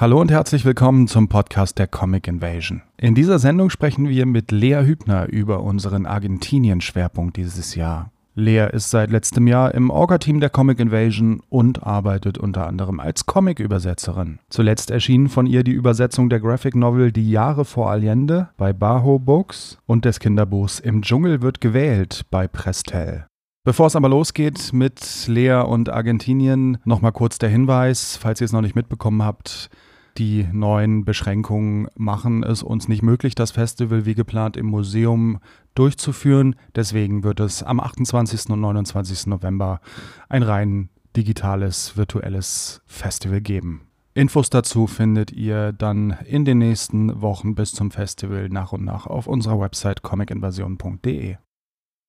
Hallo und herzlich willkommen zum Podcast der Comic Invasion. In dieser Sendung sprechen wir mit Lea Hübner über unseren Argentinien-Schwerpunkt dieses Jahr. Lea ist seit letztem Jahr im Orga-Team der Comic Invasion und arbeitet unter anderem als Comic-Übersetzerin. Zuletzt erschien von ihr die Übersetzung der Graphic Novel Die Jahre vor Allende bei Bajo Books und des Kinderbuchs Im Dschungel wird gewählt bei Prestel. Bevor es aber losgeht mit Lea und Argentinien, nochmal kurz der Hinweis, falls ihr es noch nicht mitbekommen habt, die neuen Beschränkungen machen es uns nicht möglich, das Festival wie geplant im Museum durchzuführen. Deswegen wird es am 28. und 29. November ein rein digitales, virtuelles Festival geben. Infos dazu findet ihr dann in den nächsten Wochen bis zum Festival nach und nach auf unserer Website comicinvasion.de.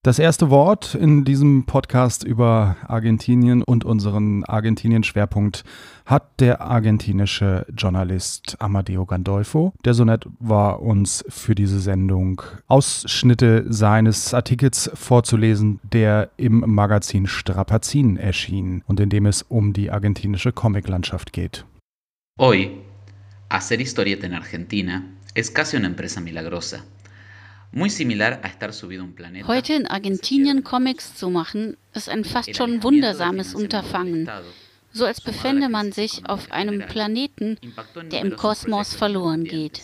Das erste Wort in diesem Podcast über Argentinien und unseren Argentinien-Schwerpunkt hat der argentinische Journalist Amadeo Gandolfo. Der so nett war, uns für diese Sendung Ausschnitte seines Artikels vorzulesen, der im Magazin Strapazin erschien und in dem es um die argentinische Comiclandschaft geht. Hoy, hacer historieta en Argentina es casi una empresa milagrosa. Heute in Argentinien Comics zu machen, ist ein fast schon wundersames Unterfangen. So als befände man sich auf einem Planeten, der im Kosmos verloren geht.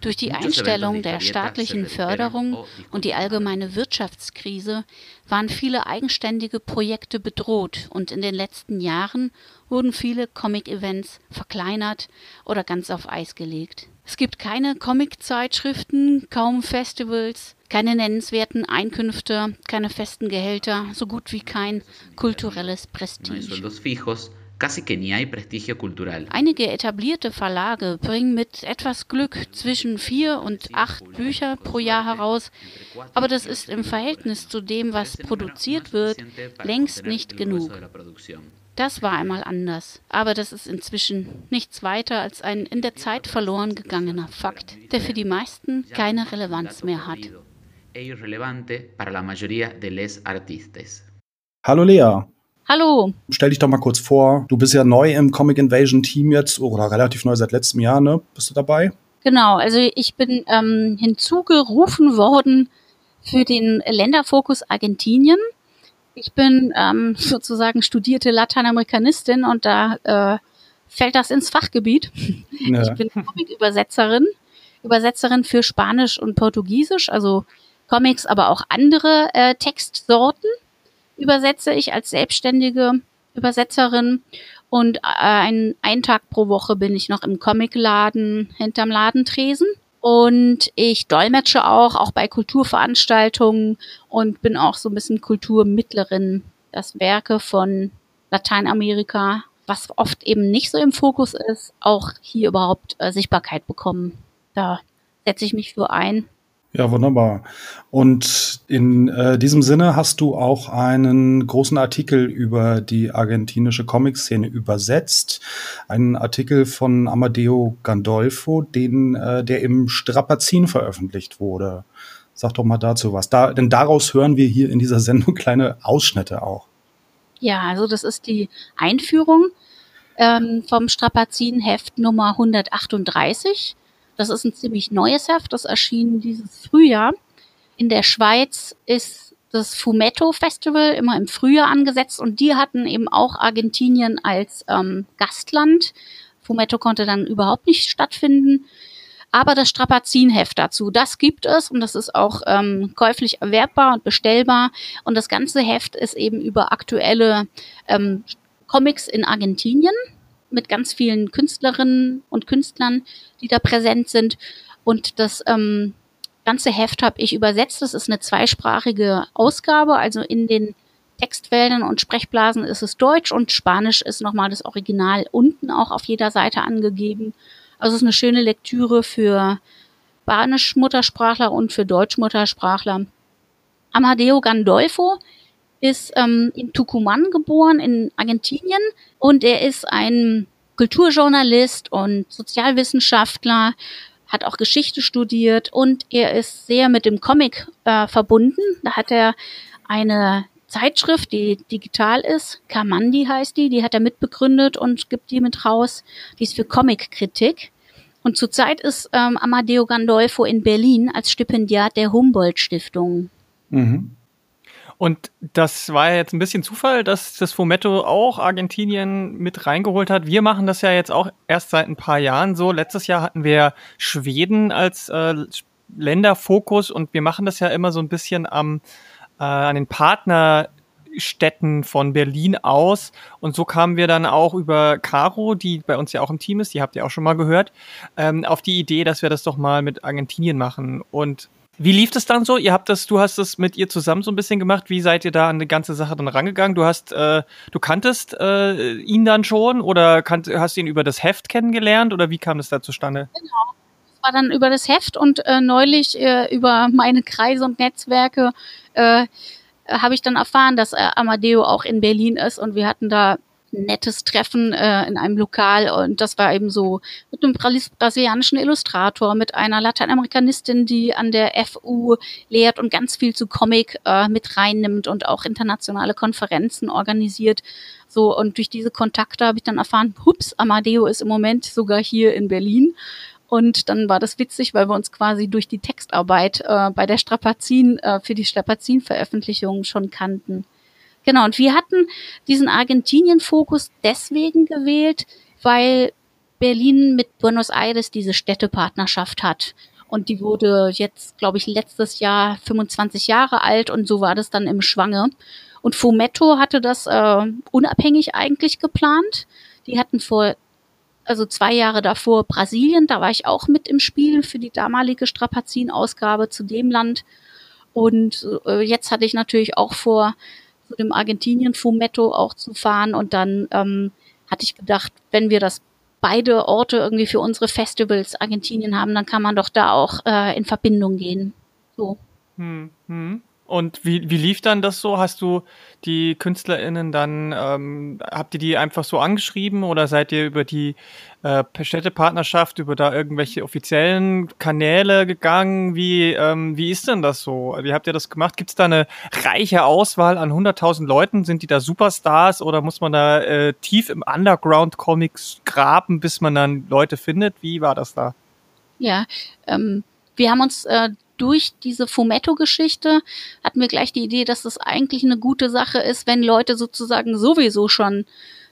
Durch die Einstellung der staatlichen Förderung und die allgemeine Wirtschaftskrise waren viele eigenständige Projekte bedroht und in den letzten Jahren wurden viele Comic-Events verkleinert oder ganz auf Eis gelegt. Es gibt keine Comic-Zeitschriften, kaum Festivals, keine nennenswerten Einkünfte, keine festen Gehälter, so gut wie kein kulturelles Prestige. Einige etablierte Verlage bringen mit etwas Glück zwischen vier und acht Bücher pro Jahr heraus, aber das ist im Verhältnis zu dem, was produziert wird, längst nicht genug. Das war einmal anders, aber das ist inzwischen nichts weiter als ein in der Zeit verloren gegangener Fakt, der für die meisten keine Relevanz mehr hat. Hallo Lea. Hallo. Stell dich doch mal kurz vor. Du bist ja neu im Comic Invasion Team jetzt oder relativ neu seit letztem Jahr, ne? Bist du dabei? Genau, also ich bin ähm, hinzugerufen worden für den Länderfokus Argentinien ich bin ähm, sozusagen studierte Lateinamerikanistin und da äh, fällt das ins Fachgebiet. Ja. Ich bin Comic-Übersetzerin, Übersetzerin für Spanisch und Portugiesisch, also Comics, aber auch andere äh, Textsorten übersetze ich als selbstständige Übersetzerin. Und äh, ein, einen Tag pro Woche bin ich noch im Comicladen hinterm Ladentresen. Und ich dolmetsche auch, auch bei Kulturveranstaltungen und bin auch so ein bisschen Kulturmittlerin, dass Werke von Lateinamerika, was oft eben nicht so im Fokus ist, auch hier überhaupt äh, Sichtbarkeit bekommen. Da setze ich mich für ein. Ja, wunderbar. Und in äh, diesem Sinne hast du auch einen großen Artikel über die argentinische Comic-Szene übersetzt. Einen Artikel von Amadeo Gandolfo, den, äh, der im Strapazin veröffentlicht wurde. Sag doch mal dazu was. Da, denn daraus hören wir hier in dieser Sendung kleine Ausschnitte auch. Ja, also das ist die Einführung ähm, vom Strapazin-Heft Nummer 138 das ist ein ziemlich neues Heft, das erschien dieses Frühjahr. In der Schweiz ist das Fumetto Festival immer im Frühjahr angesetzt und die hatten eben auch Argentinien als ähm, Gastland. Fumetto konnte dann überhaupt nicht stattfinden. Aber das Strapazinheft dazu, das gibt es und das ist auch ähm, käuflich erwerbbar und bestellbar. Und das ganze Heft ist eben über aktuelle ähm, Comics in Argentinien mit ganz vielen Künstlerinnen und Künstlern, die da präsent sind. Und das ähm, ganze Heft habe ich übersetzt. Das ist eine zweisprachige Ausgabe, also in den Textfeldern und Sprechblasen ist es Deutsch und Spanisch ist nochmal das Original unten auch auf jeder Seite angegeben. Also es ist eine schöne Lektüre für Spanisch-Muttersprachler und für Deutsch-Muttersprachler. Amadeo Gandolfo ist ähm, in Tucumán geboren, in Argentinien, und er ist ein Kulturjournalist und Sozialwissenschaftler, hat auch Geschichte studiert und er ist sehr mit dem Comic äh, verbunden. Da hat er eine Zeitschrift, die digital ist, Kamandi heißt die, die hat er mitbegründet und gibt die mit raus. Die ist für Comic-Kritik. Und zurzeit ist ähm, Amadeo Gandolfo in Berlin als Stipendiat der Humboldt-Stiftung. Mhm. Und das war ja jetzt ein bisschen Zufall, dass das Fumetto auch Argentinien mit reingeholt hat. Wir machen das ja jetzt auch erst seit ein paar Jahren so. Letztes Jahr hatten wir Schweden als äh, Länderfokus und wir machen das ja immer so ein bisschen am, äh, an den Partnerstädten von Berlin aus. Und so kamen wir dann auch über Caro, die bei uns ja auch im Team ist, die habt ihr auch schon mal gehört, ähm, auf die Idee, dass wir das doch mal mit Argentinien machen. Und wie lief das dann so? Ihr habt das, du hast das mit ihr zusammen so ein bisschen gemacht. Wie seid ihr da an die ganze Sache dann rangegangen? Du hast, äh, du kanntest äh, ihn dann schon oder kannt, hast ihn über das Heft kennengelernt oder wie kam das da zustande? Genau. Es war dann über das Heft und äh, neulich äh, über meine Kreise und Netzwerke äh, habe ich dann erfahren, dass äh, Amadeo auch in Berlin ist und wir hatten da nettes Treffen äh, in einem Lokal und das war eben so mit einem brasilianischen Illustrator, mit einer Lateinamerikanistin, die an der FU lehrt und ganz viel zu Comic äh, mit reinnimmt und auch internationale Konferenzen organisiert. So und durch diese Kontakte habe ich dann erfahren, hups, Amadeo ist im Moment sogar hier in Berlin. Und dann war das witzig, weil wir uns quasi durch die Textarbeit äh, bei der Strapazin, äh, für die Strapazin-Veröffentlichung schon kannten. Genau, und wir hatten diesen Argentinien-Fokus deswegen gewählt, weil Berlin mit Buenos Aires diese Städtepartnerschaft hat. Und die wurde jetzt, glaube ich, letztes Jahr 25 Jahre alt und so war das dann im Schwange. Und Fumetto hatte das äh, unabhängig eigentlich geplant. Die hatten vor, also zwei Jahre davor Brasilien, da war ich auch mit im Spiel für die damalige Strapazin-Ausgabe zu dem Land. Und äh, jetzt hatte ich natürlich auch vor, zu dem Argentinien Fumetto auch zu fahren und dann ähm, hatte ich gedacht, wenn wir das beide Orte irgendwie für unsere Festivals Argentinien haben, dann kann man doch da auch äh, in Verbindung gehen. So. Hm, hm. Und wie, wie lief dann das so? Hast du die KünstlerInnen dann, ähm, habt ihr die einfach so angeschrieben oder seid ihr über die äh, Städtepartnerschaft, über da irgendwelche offiziellen Kanäle gegangen? Wie, ähm, wie ist denn das so? Wie habt ihr das gemacht? Gibt es da eine reiche Auswahl an 100.000 Leuten? Sind die da Superstars oder muss man da äh, tief im Underground-Comics graben, bis man dann Leute findet? Wie war das da? Ja, ähm, wir haben uns äh, durch diese Fumetto-Geschichte hatten wir gleich die Idee, dass das eigentlich eine gute Sache ist, wenn Leute sozusagen sowieso schon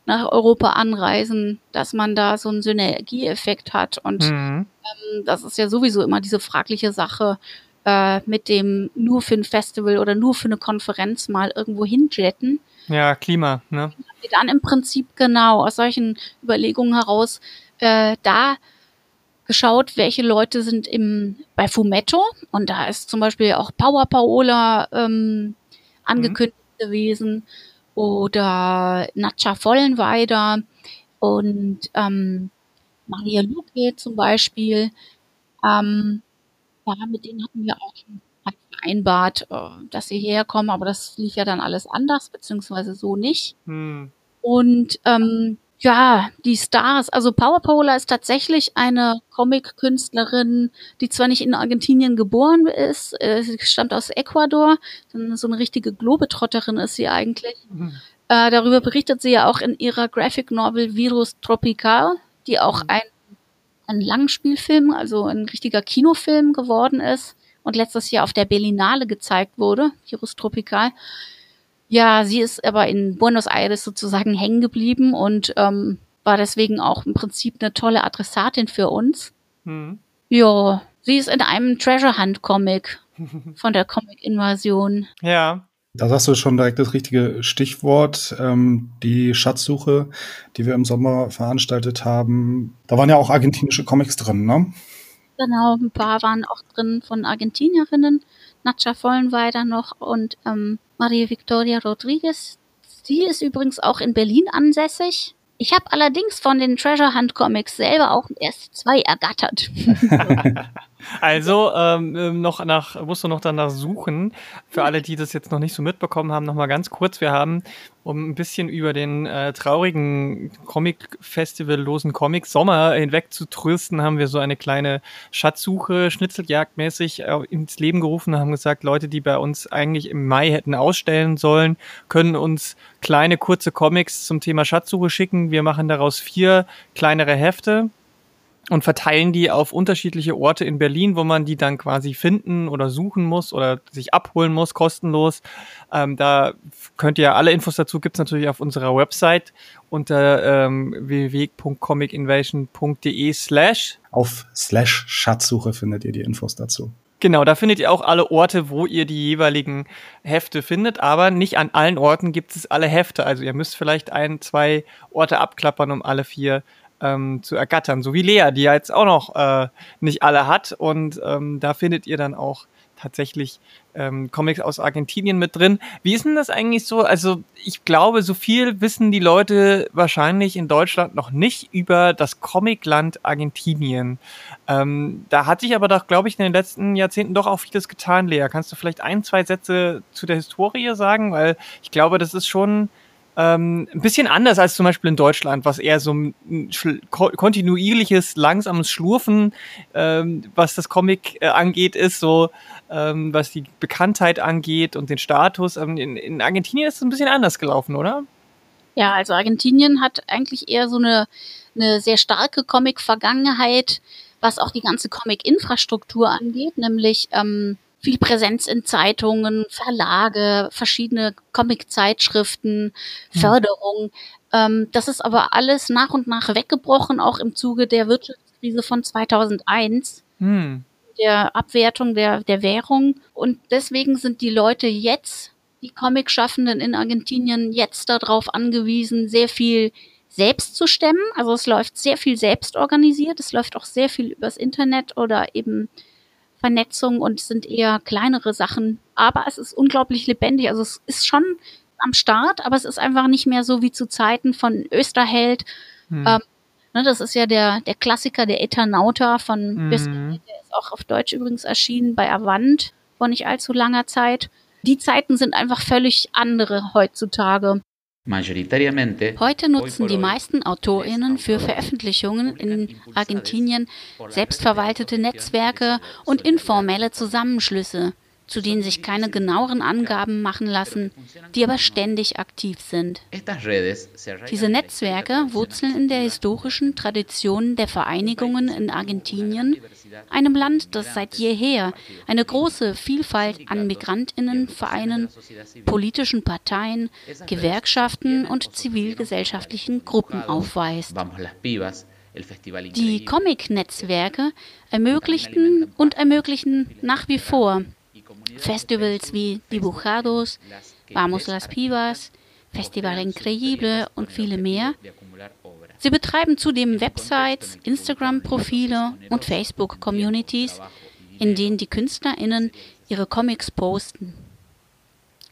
nach Europa anreisen, dass man da so einen Synergieeffekt hat. Und mhm. ähm, das ist ja sowieso immer diese fragliche Sache äh, mit dem nur für ein Festival oder nur für eine Konferenz mal irgendwo hinjetten. Ja, Klima, ne? Dann im Prinzip genau aus solchen Überlegungen heraus äh, da geschaut, welche Leute sind im bei Fumetto und da ist zum Beispiel auch Power Paola ähm, angekündigt mhm. gewesen oder Natscha Vollenweider und ähm, Maria Luque zum Beispiel. Ähm, ja, mit denen hatten wir auch schon vereinbart, äh, dass sie herkommen, aber das lief ja dann alles anders, beziehungsweise so nicht. Mhm. Und ähm, ja, die Stars. Also Power Paula ist tatsächlich eine Comic-Künstlerin, die zwar nicht in Argentinien geboren ist, äh, sie stammt aus Ecuador, so eine richtige Globetrotterin ist sie eigentlich. Mhm. Äh, darüber berichtet sie ja auch in ihrer Graphic Novel Virus Tropical, die auch mhm. ein, ein Langspielfilm, also ein richtiger Kinofilm geworden ist und letztes Jahr auf der Berlinale gezeigt wurde, Virus Tropical. Ja, sie ist aber in Buenos Aires sozusagen hängen geblieben und ähm, war deswegen auch im Prinzip eine tolle Adressatin für uns. Mhm. Ja, sie ist in einem Treasure Hunt Comic von der Comic-Invasion. Ja. Da sagst du schon direkt das richtige Stichwort, ähm, die Schatzsuche, die wir im Sommer veranstaltet haben. Da waren ja auch argentinische Comics drin, ne? Genau, ein paar waren auch drin von Argentinierinnen. Natscha Vollenweider noch und ähm, Maria Victoria Rodriguez. Sie ist übrigens auch in Berlin ansässig. Ich habe allerdings von den Treasure Hunt Comics selber auch erst zwei ergattert. Also ähm, ähm, noch nach, musst du noch danach suchen. Für alle, die das jetzt noch nicht so mitbekommen haben, noch mal ganz kurz. Wir haben, um ein bisschen über den äh, traurigen Comic-Festival-losen Comic-Sommer hinweg zu trösten, haben wir so eine kleine Schatzsuche, Schnitzeljagdmäßig äh, ins Leben gerufen und haben gesagt, Leute, die bei uns eigentlich im Mai hätten ausstellen sollen, können uns kleine, kurze Comics zum Thema Schatzsuche schicken. Wir machen daraus vier kleinere Hefte und verteilen die auf unterschiedliche Orte in Berlin, wo man die dann quasi finden oder suchen muss oder sich abholen muss, kostenlos. Ähm, da könnt ihr alle Infos dazu gibt's natürlich auf unserer Website unter ähm, www.comicinvasion.de slash. Auf slash Schatzsuche findet ihr die Infos dazu. Genau, da findet ihr auch alle Orte, wo ihr die jeweiligen Hefte findet, aber nicht an allen Orten gibt es alle Hefte. Also ihr müsst vielleicht ein, zwei Orte abklappern, um alle vier ähm, zu ergattern. So wie Lea, die ja jetzt auch noch äh, nicht alle hat. Und ähm, da findet ihr dann auch tatsächlich ähm, Comics aus Argentinien mit drin. Wie ist denn das eigentlich so? Also ich glaube, so viel wissen die Leute wahrscheinlich in Deutschland noch nicht über das Comicland Argentinien. Ähm, da hat sich aber doch, glaube ich, in den letzten Jahrzehnten doch auch vieles getan, Lea. Kannst du vielleicht ein, zwei Sätze zu der Historie sagen? Weil ich glaube, das ist schon ähm, ein bisschen anders als zum Beispiel in Deutschland, was eher so ein kontinuierliches, langsames Schlurfen, ähm, was das Comic äh, angeht, ist, so ähm, was die Bekanntheit angeht und den Status. Ähm, in, in Argentinien ist es ein bisschen anders gelaufen, oder? Ja, also Argentinien hat eigentlich eher so eine, eine sehr starke Comic-Vergangenheit, was auch die ganze Comic-Infrastruktur angeht, nämlich ähm, viel Präsenz in Zeitungen, Verlage, verschiedene Comic-Zeitschriften, hm. Förderung. Ähm, das ist aber alles nach und nach weggebrochen, auch im Zuge der Wirtschaftskrise von 2001. Hm. Der Abwertung der, der Währung. Und deswegen sind die Leute jetzt, die Comic-Schaffenden in Argentinien, jetzt darauf angewiesen, sehr viel selbst zu stemmen. Also es läuft sehr viel selbst organisiert. Es läuft auch sehr viel übers Internet oder eben Vernetzung und sind eher kleinere Sachen. Aber es ist unglaublich lebendig. Also es ist schon am Start, aber es ist einfach nicht mehr so wie zu Zeiten von Österheld. Hm. Ähm, ne, das ist ja der, der Klassiker, der Eternauta von hm. Österheld. Der ist auch auf Deutsch übrigens erschienen bei Avant vor nicht allzu langer Zeit. Die Zeiten sind einfach völlig andere heutzutage. Heute nutzen die meisten Autorinnen für Veröffentlichungen in Argentinien selbstverwaltete Netzwerke und informelle Zusammenschlüsse zu denen sich keine genaueren Angaben machen lassen, die aber ständig aktiv sind. Diese Netzwerke wurzeln in der historischen Tradition der Vereinigungen in Argentinien, einem Land, das seit jeher eine große Vielfalt an Migrantinnenvereinen, politischen Parteien, Gewerkschaften und zivilgesellschaftlichen Gruppen aufweist. Die Comic-Netzwerke ermöglichten und ermöglichen nach wie vor Festivals wie Dibujados, Vamos las Pibas, Festival Increíble und viele mehr. Sie betreiben zudem Websites, Instagram-Profile und Facebook-Communities, in denen die KünstlerInnen ihre Comics posten.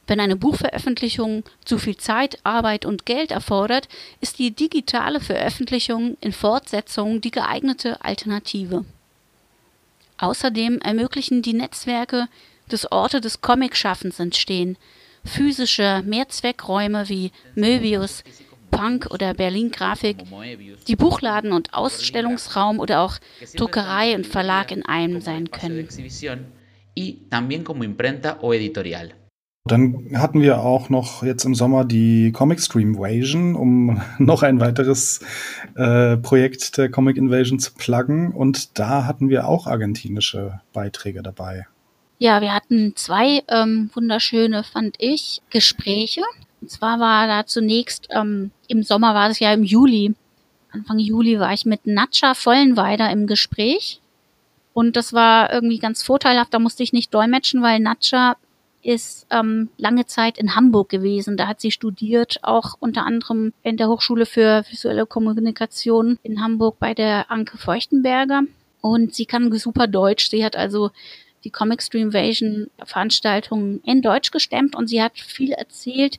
Wenn eine Buchveröffentlichung zu viel Zeit, Arbeit und Geld erfordert, ist die digitale Veröffentlichung in Fortsetzung die geeignete Alternative. Außerdem ermöglichen die Netzwerke dass Orte des Comicschaffens entstehen. Physische Mehrzweckräume wie Möbius, Punk oder Berlin Grafik, die Buchladen und Ausstellungsraum oder auch Druckerei und Verlag in einem sein können. Dann hatten wir auch noch jetzt im Sommer die Comic Stream Invasion, um noch ein weiteres äh, Projekt der Comic Invasion zu pluggen. Und da hatten wir auch argentinische Beiträge dabei. Ja, wir hatten zwei ähm, wunderschöne, fand ich, Gespräche. Und zwar war da zunächst, ähm, im Sommer war es ja im Juli, Anfang Juli war ich mit Natscha Vollenweider im Gespräch. Und das war irgendwie ganz vorteilhaft, da musste ich nicht dolmetschen, weil Natscha ist ähm, lange Zeit in Hamburg gewesen. Da hat sie studiert, auch unter anderem in der Hochschule für visuelle Kommunikation in Hamburg bei der Anke Feuchtenberger. Und sie kann super Deutsch. Sie hat also die Comic Stream Invasion Veranstaltung in Deutsch gestemmt und sie hat viel erzählt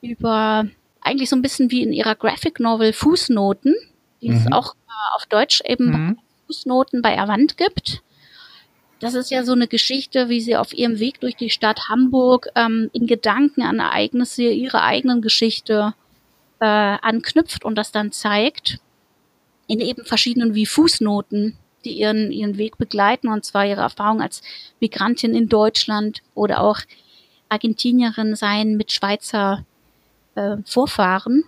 über eigentlich so ein bisschen wie in ihrer Graphic Novel Fußnoten, die mhm. es auch äh, auf Deutsch eben mhm. Fußnoten bei Avant gibt. das ist ja so eine Geschichte, wie sie auf ihrem Weg durch die Stadt Hamburg ähm, in Gedanken an Ereignisse ihrer eigenen Geschichte äh, anknüpft und das dann zeigt in eben verschiedenen wie Fußnoten, die ihren, ihren Weg begleiten, und zwar ihre Erfahrung als Migrantin in Deutschland oder auch Argentinierin sein mit Schweizer äh, Vorfahren.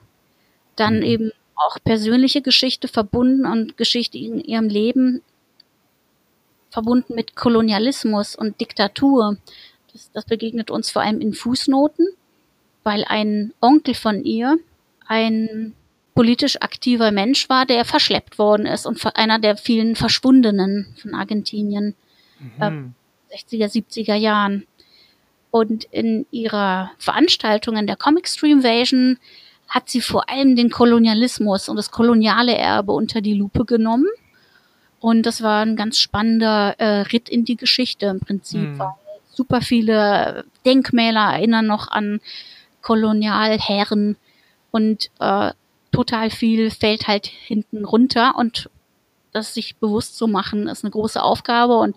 Dann mhm. eben auch persönliche Geschichte verbunden und Geschichte in ihrem Leben verbunden mit Kolonialismus und Diktatur. Das, das begegnet uns vor allem in Fußnoten, weil ein Onkel von ihr ein politisch aktiver Mensch war, der verschleppt worden ist und einer der vielen Verschwundenen von Argentinien. Mhm. Äh, 60er, 70er Jahren. Und in ihrer Veranstaltung in der Comic Streamvasion hat sie vor allem den Kolonialismus und das koloniale Erbe unter die Lupe genommen. Und das war ein ganz spannender äh, Ritt in die Geschichte im Prinzip. Mhm. Weil super viele Denkmäler erinnern noch an Kolonialherren und äh, total viel fällt halt hinten runter und das sich bewusst zu machen, ist eine große Aufgabe und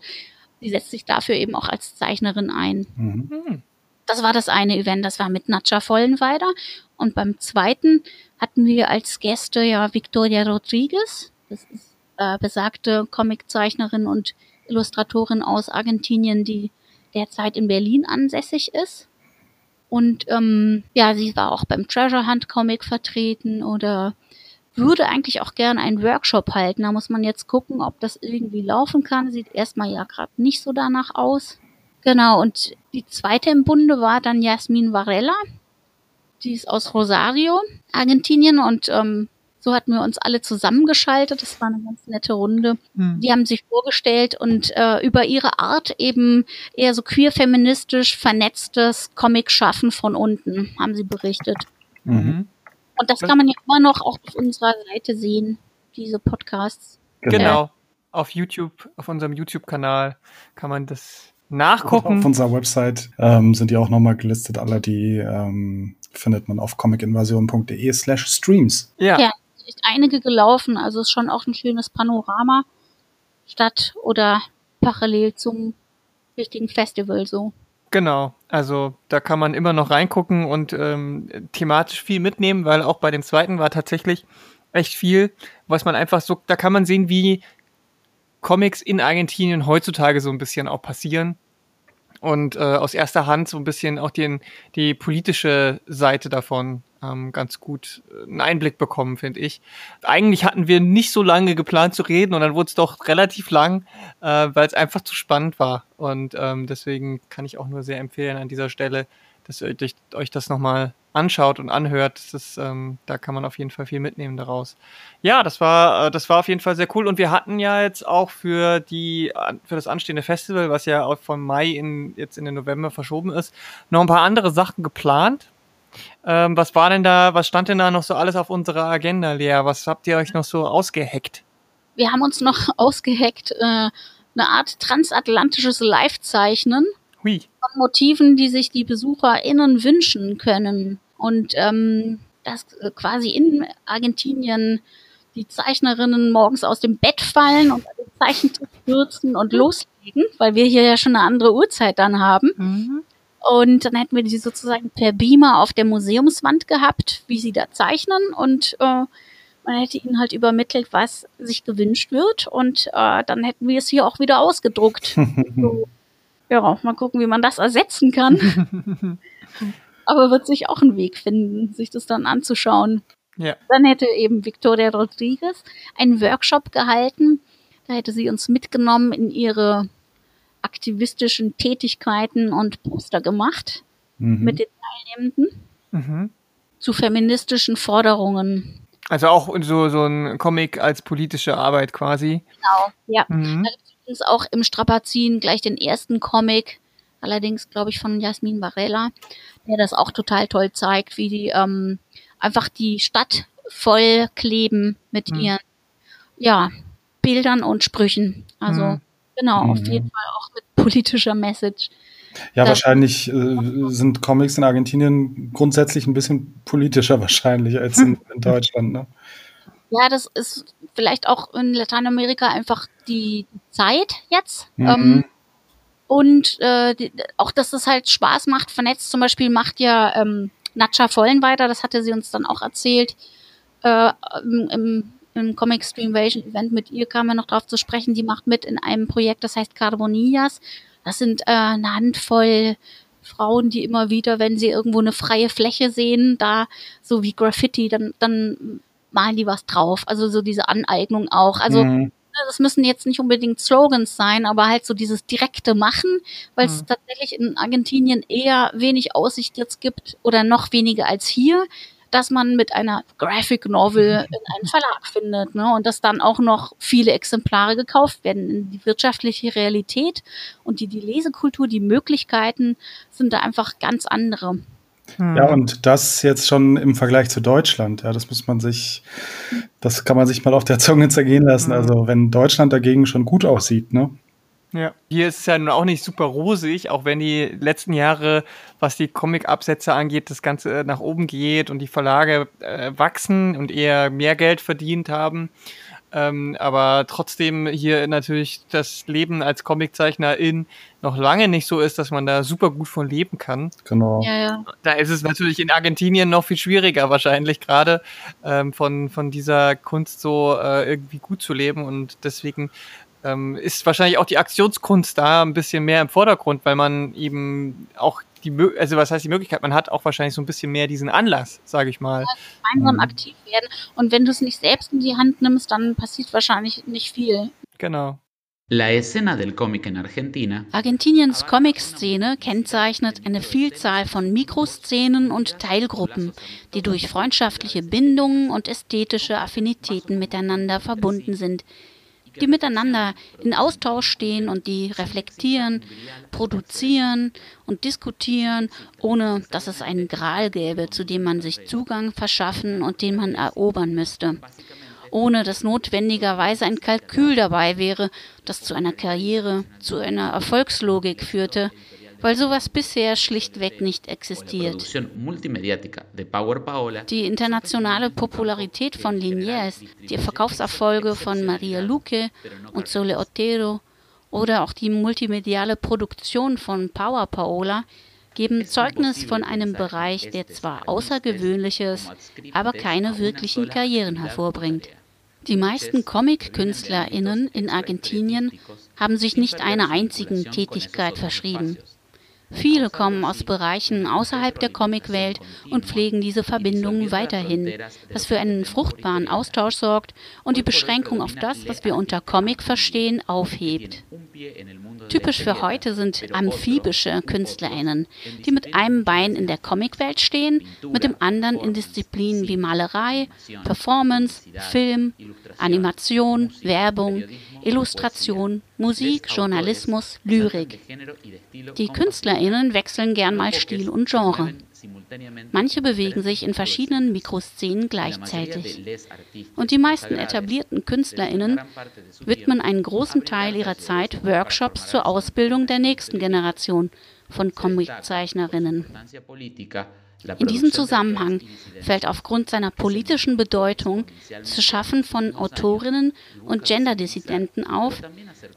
sie setzt sich dafür eben auch als Zeichnerin ein. Mhm. Das war das eine Event, das war mit Natscha Vollenweider. Und beim zweiten hatten wir als Gäste ja Victoria Rodriguez. Das ist äh, besagte Comiczeichnerin und Illustratorin aus Argentinien, die derzeit in Berlin ansässig ist. Und ähm, ja, sie war auch beim Treasure Hunt Comic vertreten oder würde eigentlich auch gerne einen Workshop halten. Da muss man jetzt gucken, ob das irgendwie laufen kann. Sieht erstmal ja gerade nicht so danach aus. Genau, und die zweite im Bunde war dann Jasmin Varela. Die ist aus Rosario, Argentinien und ähm, so hatten wir uns alle zusammengeschaltet. Das war eine ganz nette Runde. Mhm. Die haben sich vorgestellt und äh, über ihre Art eben eher so queer-feministisch vernetztes Comic-Schaffen von unten, haben sie berichtet. Mhm. Und das kann man ja immer noch auch auf unserer Seite sehen, diese Podcasts. Genau. Äh, auf YouTube, auf unserem YouTube-Kanal kann man das nachgucken. Auf unserer Website ähm, sind die auch nochmal gelistet. Alle die ähm, findet man auf comicinvasion.de slash streams. Ja. ja echt einige gelaufen, also ist schon auch ein schönes Panorama. Statt oder parallel zum richtigen Festival so. Genau, also da kann man immer noch reingucken und ähm, thematisch viel mitnehmen, weil auch bei dem zweiten war tatsächlich echt viel, was man einfach so, da kann man sehen, wie Comics in Argentinien heutzutage so ein bisschen auch passieren. Und äh, aus erster Hand so ein bisschen auch den, die politische Seite davon ähm, ganz gut äh, einen Einblick bekommen, finde ich. Eigentlich hatten wir nicht so lange geplant zu reden und dann wurde es doch relativ lang, äh, weil es einfach zu spannend war. Und ähm, deswegen kann ich auch nur sehr empfehlen an dieser Stelle, dass ihr euch, euch das nochmal anschaut und anhört. Das ist, ähm, da kann man auf jeden Fall viel mitnehmen daraus. Ja, das war, äh, das war auf jeden Fall sehr cool. Und wir hatten ja jetzt auch für die, für das anstehende Festival, was ja auch von Mai in, jetzt in den November verschoben ist, noch ein paar andere Sachen geplant. Ähm, was war denn da, was stand denn da noch so alles auf unserer Agenda, Lea? Was habt ihr euch noch so ausgeheckt? Wir haben uns noch ausgeheckt, äh, eine Art transatlantisches Live-Zeichnen Hui. von Motiven, die sich die BesucherInnen wünschen können. Und ähm, dass quasi in Argentinien die Zeichnerinnen morgens aus dem Bett fallen und den Zeichentisch stürzen und loslegen, weil wir hier ja schon eine andere Uhrzeit dann haben. Mhm. Und dann hätten wir die sozusagen per Beamer auf der Museumswand gehabt, wie sie da zeichnen. Und äh, man hätte ihnen halt übermittelt, was sich gewünscht wird. Und äh, dann hätten wir es hier auch wieder ausgedruckt. so. Ja, mal gucken, wie man das ersetzen kann. Aber wird sich auch einen Weg finden, sich das dann anzuschauen. Ja. Dann hätte eben Victoria Rodriguez einen Workshop gehalten. Da hätte sie uns mitgenommen in ihre aktivistischen Tätigkeiten und Poster gemacht mhm. mit den Teilnehmenden mhm. zu feministischen Forderungen. Also auch so, so ein Comic als politische Arbeit quasi. Genau, ja. Mhm. Da gibt es auch im Strapazin gleich den ersten Comic, allerdings glaube ich von Jasmin Varela, der das auch total toll zeigt, wie die ähm, einfach die Stadt voll kleben mit mhm. ihren ja, Bildern und Sprüchen. Also mhm. Genau, mhm. auf jeden Fall auch mit politischer Message. Ja, das wahrscheinlich äh, sind Comics in Argentinien grundsätzlich ein bisschen politischer wahrscheinlich als in, in Deutschland. Ne? Ja, das ist vielleicht auch in Lateinamerika einfach die Zeit jetzt. Mhm. Ähm, Und äh, die, auch, dass es halt Spaß macht, vernetzt zum Beispiel macht ja ähm, Natscha Vollen weiter, das hatte sie uns dann auch erzählt, äh, im, im Comic Stream Invasion Event mit ihr kam er noch drauf zu sprechen, die macht mit in einem Projekt, das heißt Carbonillas. Das sind äh, eine Handvoll Frauen, die immer wieder, wenn sie irgendwo eine freie Fläche sehen, da so wie Graffiti, dann, dann malen die was drauf. Also so diese Aneignung auch. Also mhm. das müssen jetzt nicht unbedingt Slogans sein, aber halt so dieses direkte Machen, weil es mhm. tatsächlich in Argentinien eher wenig Aussicht jetzt gibt oder noch weniger als hier dass man mit einer Graphic Novel in einen Verlag findet ne? und dass dann auch noch viele Exemplare gekauft werden. Die wirtschaftliche Realität und die, die Lesekultur, die Möglichkeiten sind da einfach ganz andere. Ja, und das jetzt schon im Vergleich zu Deutschland. Ja, das muss man sich, das kann man sich mal auf der Zunge zergehen lassen. Mhm. Also, wenn Deutschland dagegen schon gut aussieht, ne? Ja, hier ist es ja nun auch nicht super rosig, auch wenn die letzten Jahre, was die Comic-Absätze angeht, das Ganze nach oben geht und die Verlage äh, wachsen und eher mehr Geld verdient haben. Ähm, aber trotzdem hier natürlich das Leben als Comiczeichnerin noch lange nicht so ist, dass man da super gut von leben kann. Genau. Ja, ja. Da ist es natürlich in Argentinien noch viel schwieriger wahrscheinlich gerade ähm, von, von dieser Kunst so äh, irgendwie gut zu leben und deswegen ähm, ist wahrscheinlich auch die Aktionskunst da ein bisschen mehr im Vordergrund, weil man eben auch die, also was heißt die Möglichkeit, man hat auch wahrscheinlich so ein bisschen mehr diesen Anlass, sage ich mal. Ja, gemeinsam mhm. aktiv werden und wenn du es nicht selbst in die Hand nimmst, dann passiert wahrscheinlich nicht viel. Genau. La escena del cómic en Argentina. Argentiniens Comic-Szene kennzeichnet eine Vielzahl von Mikroszenen und Teilgruppen, die durch freundschaftliche Bindungen und ästhetische Affinitäten miteinander verbunden sind die miteinander in Austausch stehen und die reflektieren, produzieren und diskutieren, ohne dass es einen Gral gäbe, zu dem man sich Zugang verschaffen und den man erobern müsste. Ohne dass notwendigerweise ein Kalkül dabei wäre, das zu einer Karriere, zu einer Erfolgslogik führte, weil sowas bisher schlichtweg nicht existiert. Die internationale Popularität von Liniers, die Verkaufserfolge von Maria Luque und Sole Otero oder auch die multimediale Produktion von Power Paola geben Zeugnis von einem Bereich, der zwar Außergewöhnliches, aber keine wirklichen Karrieren hervorbringt. Die meisten Comic-KünstlerInnen in Argentinien haben sich nicht einer einzigen Tätigkeit verschrieben. Viele kommen aus Bereichen außerhalb der Comicwelt und pflegen diese Verbindungen weiterhin, was für einen fruchtbaren Austausch sorgt und die Beschränkung auf das, was wir unter Comic verstehen, aufhebt. Typisch für heute sind amphibische KünstlerInnen, die mit einem Bein in der Comicwelt stehen, mit dem anderen in Disziplinen wie Malerei, Performance, Film, Animation, Werbung, Illustration, Musik, Journalismus, Lyrik. Die KünstlerInnen wechseln gern mal Stil und Genre. Manche bewegen sich in verschiedenen Mikroszenen gleichzeitig. Und die meisten etablierten KünstlerInnen widmen einen großen Teil ihrer Zeit Workshops zur Ausbildung der nächsten Generation von Comiczeichnerinnen. In diesem Zusammenhang fällt aufgrund seiner politischen Bedeutung das Schaffen von Autorinnen und Genderdissidenten auf,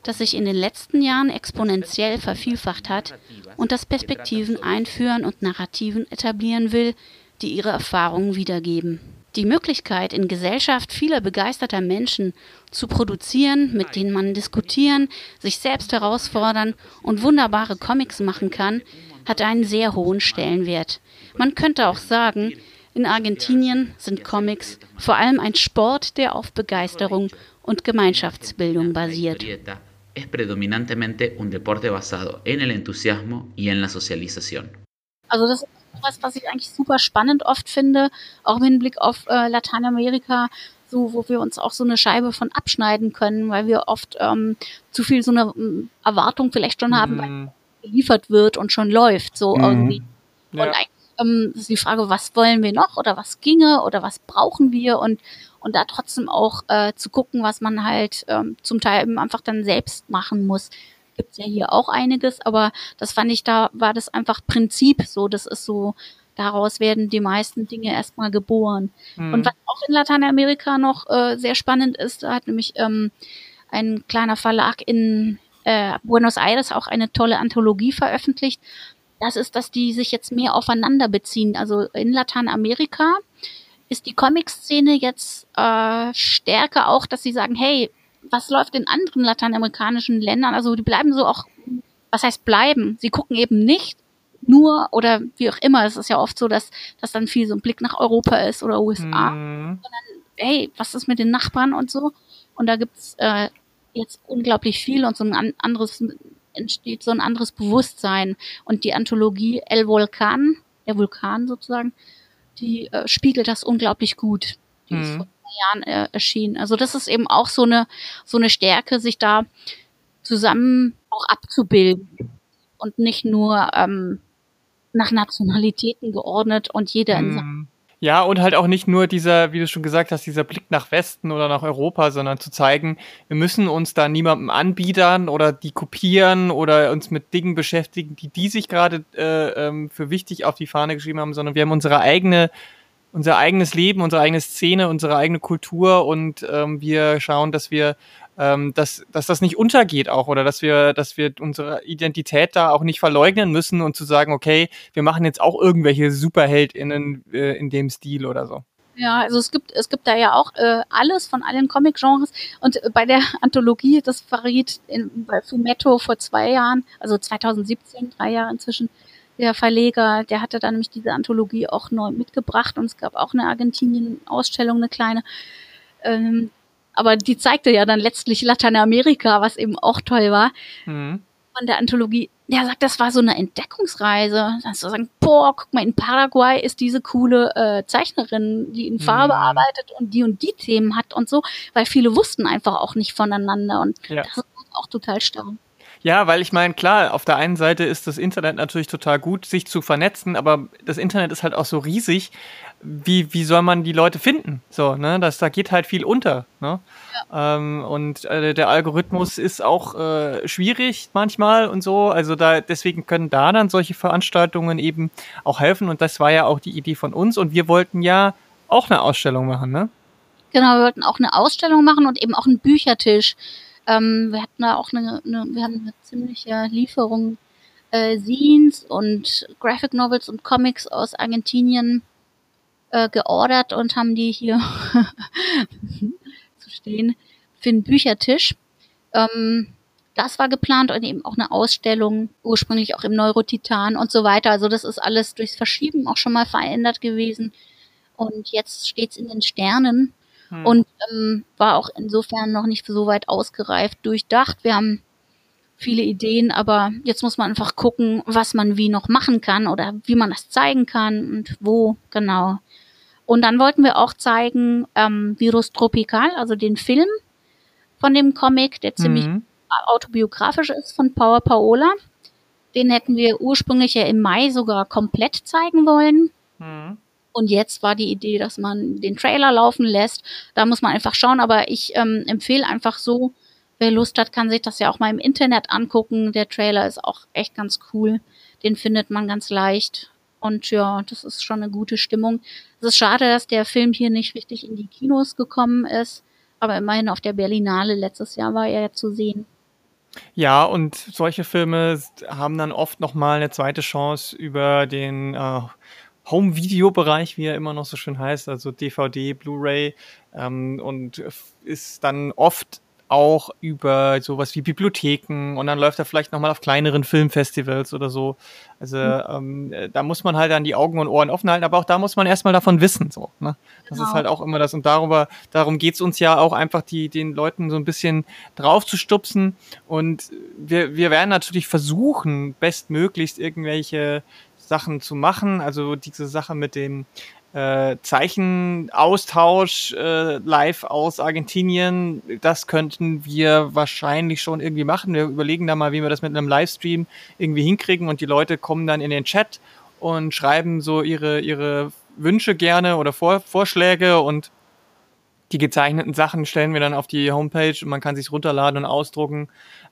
das sich in den letzten Jahren exponentiell vervielfacht hat und das Perspektiven einführen und Narrativen etablieren will, die ihre Erfahrungen wiedergeben. Die Möglichkeit, in Gesellschaft vieler begeisterter Menschen zu produzieren, mit denen man diskutieren, sich selbst herausfordern und wunderbare Comics machen kann, hat einen sehr hohen Stellenwert. Man könnte auch sagen, in Argentinien sind Comics vor allem ein Sport, der auf Begeisterung und Gemeinschaftsbildung basiert. Es predominantemente un deporte basado en el entusiasmo y en la socialización. Also das ist was, was ich eigentlich super spannend oft finde, auch mit Blick auf äh, Lateinamerika, so wo wir uns auch so eine Scheibe von abschneiden können, weil wir oft ähm, zu viel so eine ähm, Erwartung vielleicht schon haben, mhm. Geliefert wird und schon läuft, so mhm. irgendwie. Ja. Und eigentlich ähm, ist die Frage, was wollen wir noch oder was ginge oder was brauchen wir und und da trotzdem auch äh, zu gucken, was man halt ähm, zum Teil eben einfach dann selbst machen muss. Gibt's ja hier auch einiges, aber das fand ich, da war das einfach Prinzip so, das ist so, daraus werden die meisten Dinge erstmal geboren. Mhm. Und was auch in Lateinamerika noch äh, sehr spannend ist, da hat nämlich ähm, ein kleiner Verlag in äh, Buenos Aires auch eine tolle Anthologie veröffentlicht. Das ist, dass die sich jetzt mehr aufeinander beziehen. Also in Lateinamerika ist die Comic-Szene jetzt äh, stärker auch, dass sie sagen, hey, was läuft in anderen lateinamerikanischen Ländern? Also die bleiben so auch, was heißt bleiben? Sie gucken eben nicht nur oder wie auch immer. Es ist ja oft so, dass, dass dann viel so ein Blick nach Europa ist oder USA. Mhm. Sondern, hey, was ist mit den Nachbarn und so? Und da gibt's äh, jetzt unglaublich viel und so ein anderes entsteht so ein anderes Bewusstsein. Und die Anthologie El Volcan, der Vulkan sozusagen, die äh, spiegelt das unglaublich gut. Die mhm. ist vor Jahren äh, erschienen. Also das ist eben auch so eine so eine Stärke, sich da zusammen auch abzubilden und nicht nur ähm, nach Nationalitäten geordnet und jeder in mhm. Ja, und halt auch nicht nur dieser, wie du schon gesagt hast, dieser Blick nach Westen oder nach Europa, sondern zu zeigen, wir müssen uns da niemandem anbiedern oder die kopieren oder uns mit Dingen beschäftigen, die die sich gerade äh, ähm, für wichtig auf die Fahne geschrieben haben, sondern wir haben unsere eigene unser eigenes Leben, unsere eigene Szene, unsere eigene Kultur und ähm, wir schauen, dass wir ähm, dass, dass das nicht untergeht auch oder dass wir, dass wir unsere Identität da auch nicht verleugnen müssen und zu sagen, okay, wir machen jetzt auch irgendwelche SuperheldInnen äh, in dem Stil oder so. Ja, also es gibt es gibt da ja auch äh, alles von allen Comic-Genres und bei der Anthologie, das verriet in, bei Fumetto vor zwei Jahren, also 2017, drei Jahre inzwischen, der Verleger, der hatte dann nämlich diese Anthologie auch neu mitgebracht und es gab auch eine Argentinien-Ausstellung, eine kleine. Ähm, aber die zeigte ja dann letztlich Lateinamerika, was eben auch toll war. Mhm. Von der Anthologie. Der sagt, das war so eine Entdeckungsreise. Dann so sagen, boah, guck mal, in Paraguay ist diese coole äh, Zeichnerin, die in Farbe mhm. arbeitet und die und die Themen hat und so, weil viele wussten einfach auch nicht voneinander und ja. das ist auch total stark. Ja, weil ich meine, klar, auf der einen Seite ist das Internet natürlich total gut, sich zu vernetzen, aber das Internet ist halt auch so riesig. Wie, wie soll man die Leute finden? So, ne? Das, da geht halt viel unter. Ne? Ja. Ähm, und äh, der Algorithmus ist auch äh, schwierig manchmal und so. Also da, deswegen können da dann solche Veranstaltungen eben auch helfen. Und das war ja auch die Idee von uns. Und wir wollten ja auch eine Ausstellung machen, ne? Genau, wir wollten auch eine Ausstellung machen und eben auch einen Büchertisch. Ähm, wir hatten da auch eine, eine, wir haben eine ziemliche Lieferung äh, Scenes und Graphic Novels und Comics aus Argentinien äh, geordert und haben die hier zu stehen für einen Büchertisch. Ähm, das war geplant und eben auch eine Ausstellung, ursprünglich auch im Neurotitan und so weiter. Also das ist alles durchs Verschieben auch schon mal verändert gewesen. Und jetzt steht's in den Sternen. Hm. Und ähm, war auch insofern noch nicht so weit ausgereift, durchdacht. Wir haben viele Ideen, aber jetzt muss man einfach gucken, was man wie noch machen kann oder wie man das zeigen kann und wo genau. Und dann wollten wir auch zeigen ähm, Virus Tropical, also den Film von dem Comic, der ziemlich mhm. autobiografisch ist von Power Paola. Den hätten wir ursprünglich ja im Mai sogar komplett zeigen wollen. Mhm. Und jetzt war die Idee, dass man den Trailer laufen lässt. Da muss man einfach schauen, aber ich ähm, empfehle einfach so, wer Lust hat, kann sich das ja auch mal im Internet angucken. Der Trailer ist auch echt ganz cool. Den findet man ganz leicht. Und ja, das ist schon eine gute Stimmung. Es ist schade, dass der Film hier nicht richtig in die Kinos gekommen ist. Aber immerhin auf der Berlinale letztes Jahr war er ja zu sehen. Ja, und solche Filme haben dann oft nochmal eine zweite Chance über den äh, Home-Video-Bereich, wie er immer noch so schön heißt, also DVD, Blu-ray ähm, und ist dann oft auch über sowas wie Bibliotheken und dann läuft er vielleicht nochmal auf kleineren Filmfestivals oder so. Also mhm. ähm, da muss man halt dann die Augen und Ohren offen halten, aber auch da muss man erstmal davon wissen. So, ne? Das genau. ist halt auch immer das. Und darüber, darum geht's uns ja auch einfach, die, den Leuten so ein bisschen drauf zu stupsen. Und wir, wir werden natürlich versuchen, bestmöglichst irgendwelche Sachen zu machen. Also diese Sache mit dem äh, Zeichenaustausch äh, live aus Argentinien, das könnten wir wahrscheinlich schon irgendwie machen. Wir überlegen da mal, wie wir das mit einem Livestream irgendwie hinkriegen und die Leute kommen dann in den Chat und schreiben so ihre, ihre Wünsche gerne oder Vor Vorschläge und die gezeichneten Sachen stellen wir dann auf die Homepage und man kann sich runterladen und ausdrucken.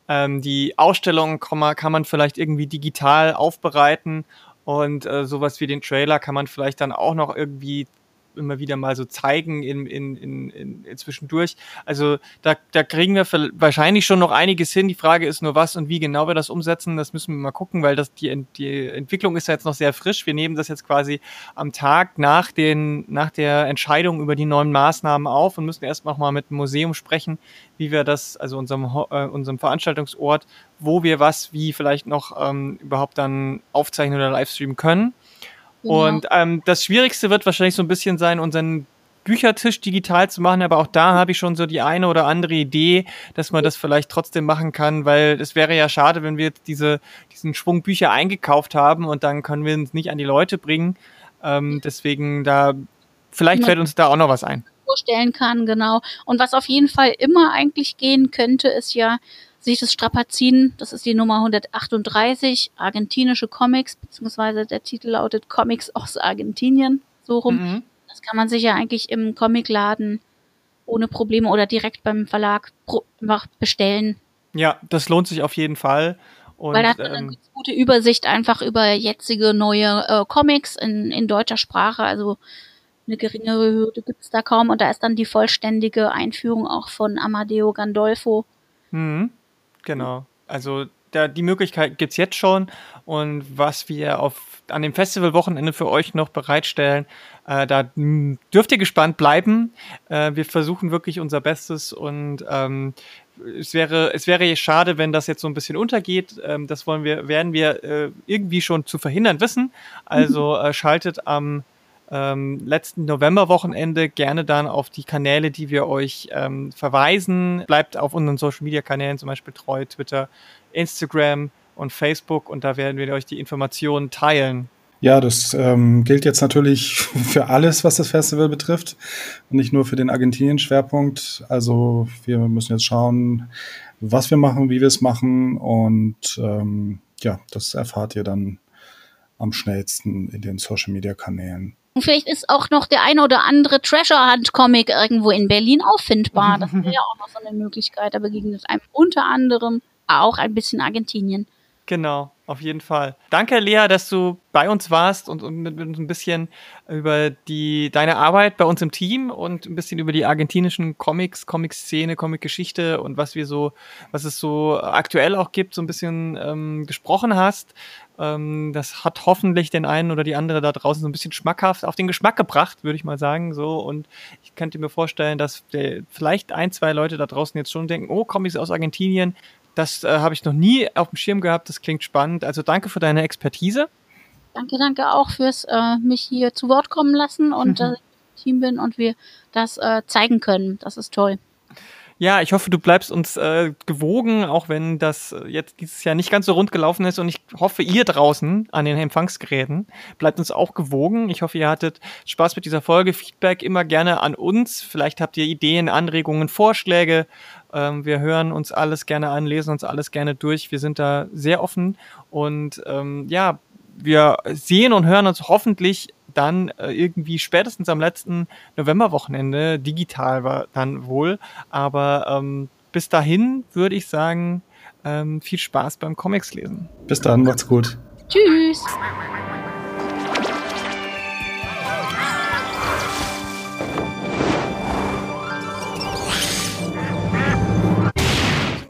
Ähm, die Ausstellung kann man, kann man vielleicht irgendwie digital aufbereiten und äh, sowas wie den Trailer kann man vielleicht dann auch noch irgendwie immer wieder mal so zeigen in, in, in, in, zwischendurch. Also da, da kriegen wir wahrscheinlich schon noch einiges hin. Die Frage ist nur, was und wie genau wir das umsetzen. Das müssen wir mal gucken, weil das die, die Entwicklung ist ja jetzt noch sehr frisch. Wir nehmen das jetzt quasi am Tag nach, den, nach der Entscheidung über die neuen Maßnahmen auf und müssen erst noch mal mit dem Museum sprechen, wie wir das, also unserem, äh, unserem Veranstaltungsort, wo wir was, wie vielleicht noch ähm, überhaupt dann aufzeichnen oder livestreamen können. Genau. Und ähm, das Schwierigste wird wahrscheinlich so ein bisschen sein, unseren Büchertisch digital zu machen, aber auch da habe ich schon so die eine oder andere Idee, dass man das vielleicht trotzdem machen kann, weil es wäre ja schade, wenn wir jetzt diese, diesen Schwung Bücher eingekauft haben und dann können wir uns nicht an die Leute bringen. Ähm, deswegen da, vielleicht fällt uns da auch noch was ein. Vorstellen kann, genau. Und was auf jeden Fall immer eigentlich gehen könnte, ist ja, sich das Strapazin, das ist die Nummer 138, argentinische Comics, beziehungsweise der Titel lautet Comics aus Argentinien, so rum. Mhm. Das kann man sich ja eigentlich im Comicladen ohne Probleme oder direkt beim Verlag einfach bestellen. Ja, das lohnt sich auf jeden Fall. Und, Weil da hat man eine ähm, gute Übersicht einfach über jetzige neue äh, Comics in, in deutscher Sprache. Also eine geringere Hürde gibt's da kaum. Und da ist dann die vollständige Einführung auch von Amadeo Gandolfo. Mhm. Genau. Also da, die Möglichkeit gibt es jetzt schon. Und was wir auf, an dem Festivalwochenende für euch noch bereitstellen, äh, da dürft ihr gespannt bleiben. Äh, wir versuchen wirklich unser Bestes und ähm, es wäre, es wäre schade, wenn das jetzt so ein bisschen untergeht. Ähm, das wollen wir, werden wir äh, irgendwie schon zu verhindern wissen. Also äh, schaltet am ähm, letzten Novemberwochenende gerne dann auf die Kanäle, die wir euch ähm, verweisen. Bleibt auf unseren Social Media Kanälen, zum Beispiel treu, Twitter, Instagram und Facebook und da werden wir euch die Informationen teilen. Ja, das ähm, gilt jetzt natürlich für alles, was das Festival betrifft und nicht nur für den Argentinien-Schwerpunkt. Also wir müssen jetzt schauen, was wir machen, wie wir es machen und ähm, ja, das erfahrt ihr dann am schnellsten in den Social-Media-Kanälen. Und vielleicht ist auch noch der eine oder andere Treasure Hunt Comic irgendwo in Berlin auffindbar. Das wäre ja auch noch so eine Möglichkeit. Da begegnet einem unter anderem auch ein bisschen Argentinien. Genau, auf jeden Fall. Danke, Lea, dass du bei uns warst und, und mit, mit uns ein bisschen über die, deine Arbeit bei uns im Team und ein bisschen über die argentinischen Comics, Comic-Szene, Comic-Geschichte und was wir so, was es so aktuell auch gibt, so ein bisschen ähm, gesprochen hast. Ähm, das hat hoffentlich den einen oder die andere da draußen so ein bisschen schmackhaft auf den Geschmack gebracht, würde ich mal sagen. So und ich könnte mir vorstellen, dass der, vielleicht ein, zwei Leute da draußen jetzt schon denken, oh, Comics aus Argentinien, das äh, habe ich noch nie auf dem Schirm gehabt. Das klingt spannend. Also danke für deine Expertise. Danke, danke auch fürs äh, mich hier zu Wort kommen lassen und mhm. dass ich im Team bin und wir das äh, zeigen können. Das ist toll. Ja, ich hoffe, du bleibst uns äh, gewogen, auch wenn das äh, jetzt dieses Jahr nicht ganz so rund gelaufen ist. Und ich hoffe, ihr draußen an den Empfangsgeräten bleibt uns auch gewogen. Ich hoffe, ihr hattet Spaß mit dieser Folge. Feedback immer gerne an uns. Vielleicht habt ihr Ideen, Anregungen, Vorschläge. Ähm, wir hören uns alles gerne an, lesen uns alles gerne durch. Wir sind da sehr offen. Und ähm, ja, wir sehen und hören uns hoffentlich dann äh, irgendwie spätestens am letzten Novemberwochenende, digital war dann wohl. Aber ähm, bis dahin würde ich sagen, ähm, viel Spaß beim Comics lesen. Bis dann, macht's gut. Tschüss.